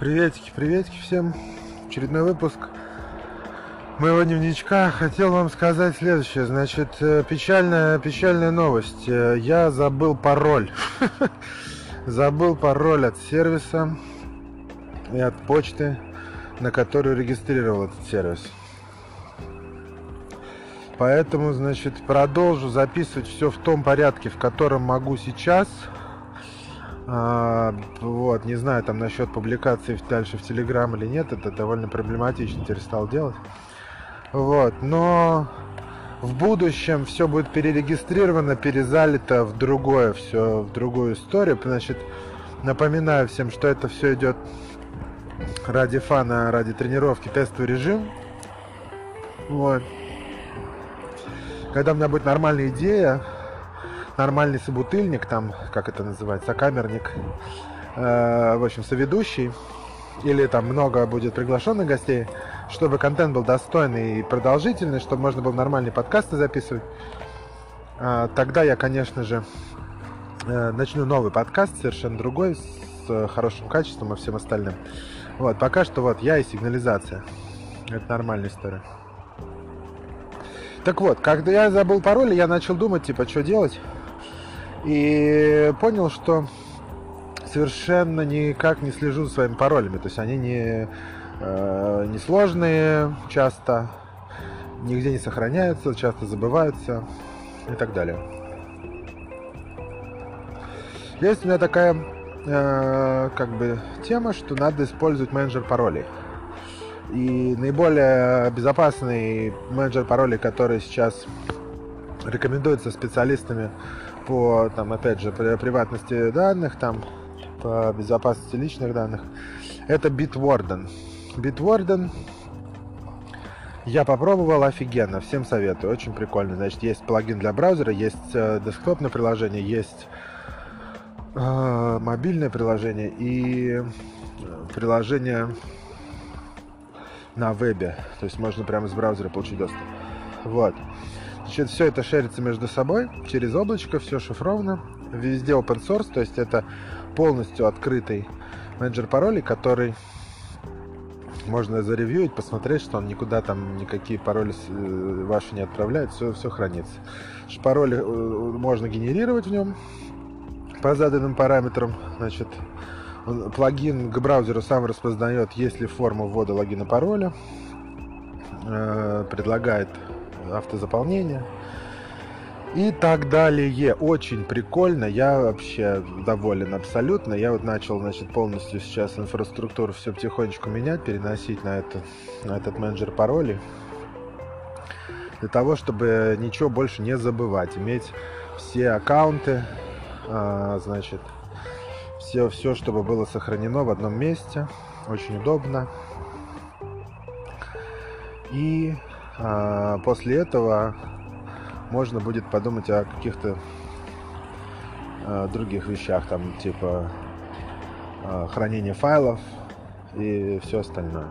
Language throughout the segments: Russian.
Приветики, приветики всем. Очередной выпуск моего дневничка. Хотел вам сказать следующее. Значит, э, печальная, печальная новость. Э, я забыл пароль. Забыл пароль от сервиса и от почты, на которую регистрировал этот сервис. Поэтому, значит, продолжу записывать все в том порядке, в котором могу сейчас – а, вот, не знаю, там насчет публикации дальше в Телеграм или нет, это довольно проблематично теперь стал делать. Вот, но в будущем все будет перерегистрировано, перезалито в другое, все в другую историю. Значит, напоминаю всем, что это все идет ради фана, ради тренировки, тестовый режим. Вот. Когда у меня будет нормальная идея, нормальный собутыльник, там, как это называется, камерник, э, в общем, соведущий, или там много будет приглашенных гостей, чтобы контент был достойный и продолжительный, чтобы можно было нормальные подкасты записывать, э, тогда я, конечно же, э, начну новый подкаст, совершенно другой, с хорошим качеством и всем остальным. Вот, пока что вот я и сигнализация. Это нормальная история. Так вот, когда я забыл пароль, я начал думать, типа, что делать. И понял, что совершенно никак не слежу за своими паролями. То есть они не, э, не сложные часто, нигде не сохраняются, часто забываются и так далее. Есть у меня такая э, как бы тема, что надо использовать менеджер паролей. И наиболее безопасный менеджер паролей, который сейчас рекомендуется специалистами по, там, опять же, приватности данных, там, по безопасности личных данных, это Bitwarden. Bitwarden я попробовал, офигенно, всем советую, очень прикольно. Значит, есть плагин для браузера, есть э, десктопное приложение, есть э, мобильное приложение и э, приложение на вебе. То есть можно прямо из браузера получить доступ. Вот. Значит, все это шерится между собой через облачко, все шифровано. Везде open source, то есть это полностью открытый менеджер паролей, который можно заревьюить, посмотреть, что он никуда там никакие пароли э, ваши не отправляет, все, все хранится. Пароли э, можно генерировать в нем по заданным параметрам. Значит, плагин к браузеру сам распознает, есть ли форма ввода логина пароля, э, предлагает автозаполнения и так далее. Очень прикольно, я вообще доволен абсолютно. Я вот начал, значит, полностью сейчас инфраструктуру все потихонечку менять, переносить на, это, на этот менеджер паролей. Для того, чтобы ничего больше не забывать. Иметь все аккаунты, а, значит, все, все, чтобы было сохранено в одном месте. Очень удобно. И после этого можно будет подумать о каких-то а, других вещах, там типа а, хранения файлов и все остальное.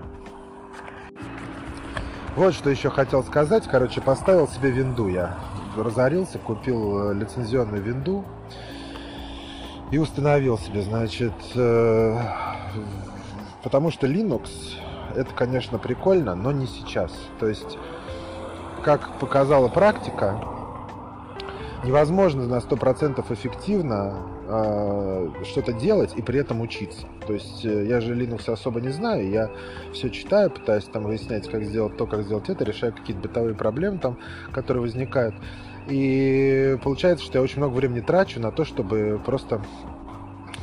Вот что еще хотел сказать. Короче, поставил себе винду я. Разорился, купил э, лицензионную винду и установил себе, значит, э, потому что Linux это, конечно, прикольно, но не сейчас. То есть как показала практика, невозможно на 100% эффективно э, что-то делать и при этом учиться. То есть э, я же Linux особо не знаю, я все читаю, пытаюсь там выяснять, как сделать то, как сделать это, решаю какие-то бытовые проблемы там, которые возникают. И получается, что я очень много времени трачу на то, чтобы просто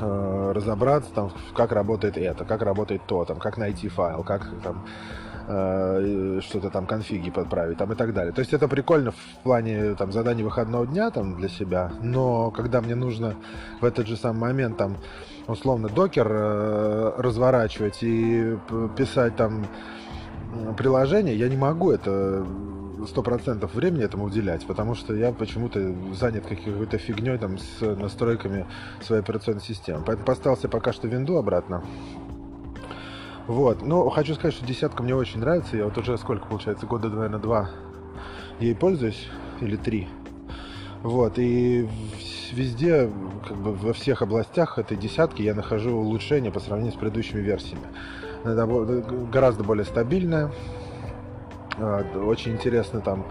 э, разобраться там, как работает это, как работает то, там, как найти файл, как там Э, что-то там конфиги подправить там и так далее. То есть это прикольно в плане там заданий выходного дня там для себя, но когда мне нужно в этот же самый момент там условно докер э, разворачивать и писать там приложение, я не могу это сто процентов времени этому уделять, потому что я почему-то занят какой-то фигней там с настройками своей операционной системы. Поэтому поставил себе пока что винду обратно вот. Но хочу сказать, что десятка мне очень нравится. Я вот уже сколько, получается, года, наверное, два ей пользуюсь. Или три. Вот, и везде, как бы во всех областях этой десятки я нахожу улучшения по сравнению с предыдущими версиями. Это гораздо более стабильная, очень интересно там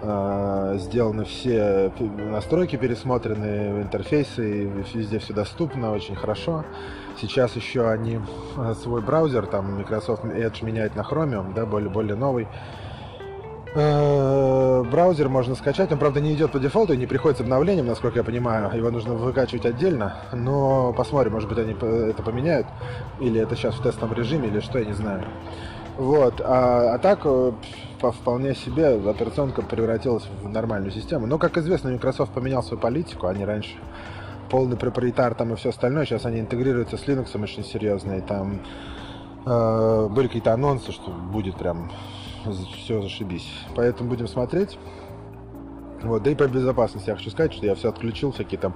а, сделаны все настройки пересмотрены, интерфейсы, везде все доступно, очень хорошо. Сейчас еще они а, свой браузер, там Microsoft Edge меняет на Chromium, да, более, более новый. Браузер можно скачать, он, правда, не идет по дефолту и не приходит с обновлением, насколько я понимаю. Его нужно выкачивать отдельно, но посмотрим, может быть, они это поменяют, или это сейчас в тестовом режиме, или что, я не знаю. Вот, а, а так э, по вполне себе операционка превратилась в нормальную систему. Но, как известно, Microsoft поменял свою политику. Они раньше полный проприетар там и все остальное. Сейчас они интегрируются с Linux очень серьезно. И там э, были какие-то анонсы, что будет прям все зашибись. Поэтому будем смотреть. Вот, да и по безопасности я хочу сказать, что я все отключил, всякие там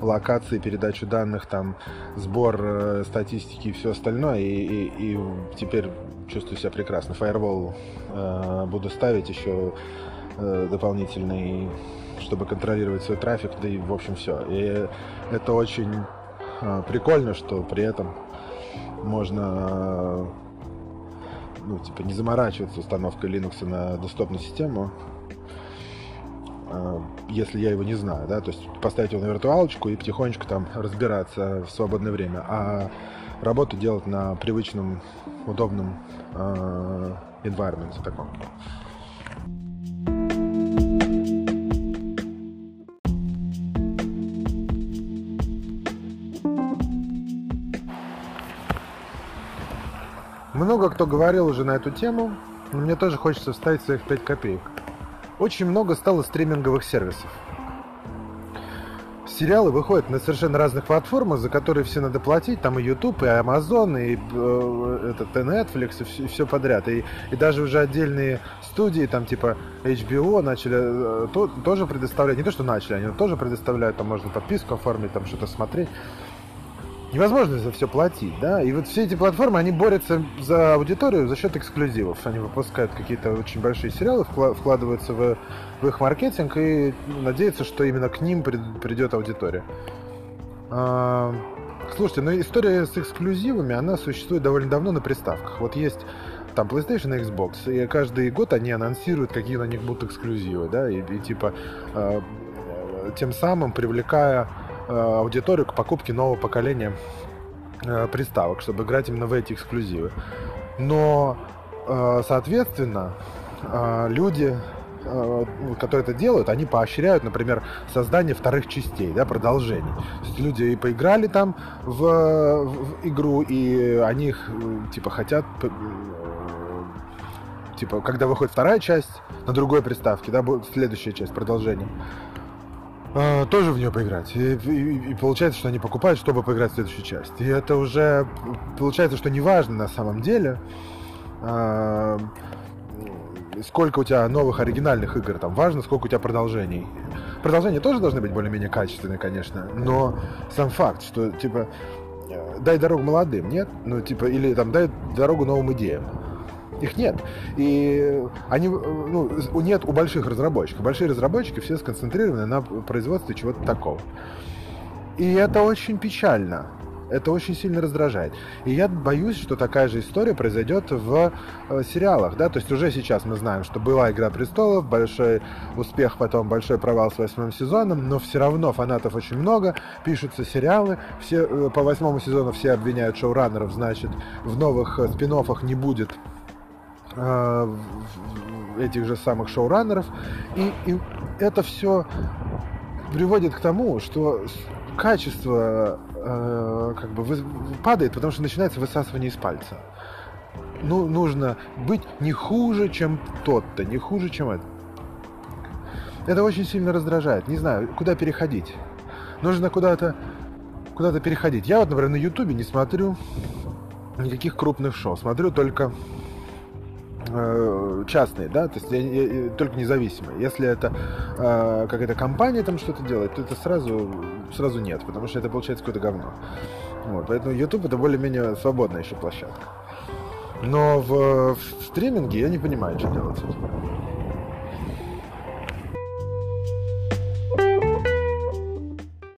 локации, передачу данных, там сбор э, статистики и все остальное, и, и, и теперь чувствую себя прекрасно. Firewall э, буду ставить еще э, дополнительный, чтобы контролировать свой трафик, да и в общем все. И это очень э, прикольно, что при этом можно э, ну, типа, не заморачиваться установкой Linux на доступную систему, если я его не знаю, да, то есть поставить его на виртуалочку и потихонечку там разбираться в свободное время, а работу делать на привычном, удобном э, environment таком. Много кто говорил уже на эту тему, но мне тоже хочется вставить своих 5 копеек. Очень много стало стриминговых сервисов. Сериалы выходят на совершенно разных платформах, за которые все надо платить. Там и YouTube, и Amazon, и, э, этот, и Netflix, и все, и все подряд. И, и даже уже отдельные студии, там типа HBO, начали э, то, тоже предоставлять. Не то, что начали, они тоже предоставляют, там можно подписку оформить, там что-то смотреть невозможно за все платить, да, и вот все эти платформы, они борются за аудиторию за счет эксклюзивов, они выпускают какие-то очень большие сериалы, вкладываются в, в их маркетинг и надеются, что именно к ним придет аудитория. А, слушайте, ну история с эксклюзивами, она существует довольно давно на приставках. Вот есть там PlayStation и Xbox, и каждый год они анонсируют, какие на них будут эксклюзивы, да, и, и типа э, тем самым привлекая аудиторию к покупке нового поколения э, приставок, чтобы играть именно в эти эксклюзивы. Но, э, соответственно, люди, которые это делают, они поощряют, например, создание вторых частей, да, продолжений. То есть люди и поиграли там в, в игру, и они их, типа, хотят типа, когда выходит вторая часть на другой приставке, да, будет следующая часть, продолжение, э, тоже в нее поиграть. И, и, и получается, что они покупают, чтобы поиграть в следующую часть. И это уже получается, что не важно на самом деле, э, сколько у тебя новых оригинальных игр. Там важно, сколько у тебя продолжений. Продолжения тоже должны быть более-менее качественные, конечно, но сам факт, что типа дай дорогу молодым, нет? Ну, типа, или там дай дорогу новым идеям. Их нет. И они, ну, нет у больших разработчиков. Большие разработчики все сконцентрированы на производстве чего-то такого. И это очень печально. Это очень сильно раздражает. И я боюсь, что такая же история произойдет в э, сериалах, да, то есть уже сейчас мы знаем, что была «Игра престолов», большой успех, потом большой провал с восьмым сезоном, но все равно фанатов очень много, пишутся сериалы, все, э, по восьмому сезону все обвиняют шоураннеров, значит, в новых э, спин не будет Э, этих же самых шоураннеров. И, и это все приводит к тому, что качество э, как бы падает, потому что начинается высасывание из пальца. Ну, нужно быть не хуже, чем тот-то, не хуже, чем это. Это очень сильно раздражает. Не знаю, куда переходить. Нужно куда-то куда-то переходить. Я вот, например, на Ютубе не смотрю никаких крупных шоу. Смотрю только частные, да, то есть я, я, только независимые. Если это э, какая-то компания там что-то делает, то это сразу, сразу нет, потому что это получается какое-то говно. Вот, поэтому YouTube это более-менее свободная еще площадка. Но в, в стриминге я не понимаю, что делать.